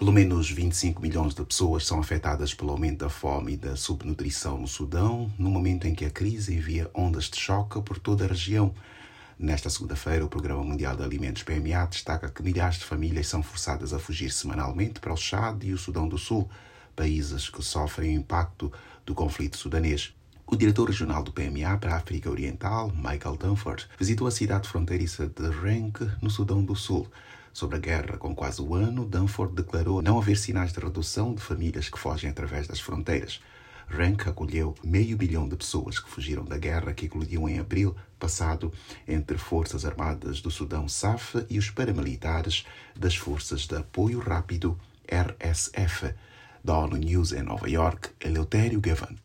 Pelo menos 25 milhões de pessoas são afetadas pelo aumento da fome e da subnutrição no Sudão, no momento em que a crise envia ondas de choque por toda a região. Nesta segunda-feira, o Programa Mundial de Alimentos PMA destaca que milhares de famílias são forçadas a fugir semanalmente para o Chad e o Sudão do Sul, países que sofrem o impacto do conflito sudanês. O diretor regional do PMA para a África Oriental, Michael Dunford, visitou a cidade fronteiriça de Renk, no Sudão do Sul. Sobre a guerra com quase um ano, Danforth declarou não haver sinais de redução de famílias que fogem através das fronteiras. Rank acolheu meio bilhão de pessoas que fugiram da guerra que eclodiu em abril passado entre Forças Armadas do Sudão SAF e os paramilitares das Forças de Apoio Rápido RSF. Da ONU News em Nova York, Eleutério Gavan.